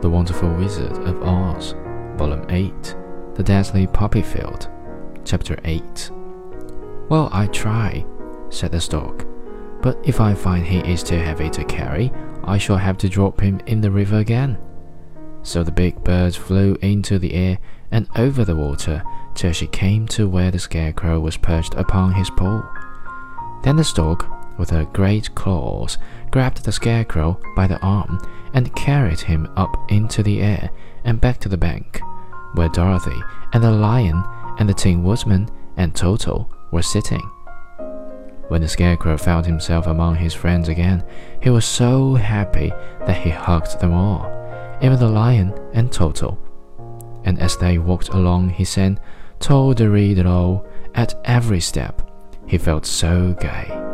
The Wonderful Wizard of Oz, Volume 8, The Deadly Poppy Field, Chapter 8. Well, I try, said the stork, but if I find he is too heavy to carry, I shall have to drop him in the river again. So the big bird flew into the air and over the water till she came to where the scarecrow was perched upon his pole. Then the stork, with her great claws, grabbed the scarecrow by the arm and carried him up into the air and back to the bank, where Dorothy and the lion and the Tin Woodman and Toto were sitting. When the Scarecrow found himself among his friends again, he was so happy that he hugged them all, even the lion and Toto. And as they walked along, he sang "Toll-de-ree-de-lo" at every step. He felt so gay.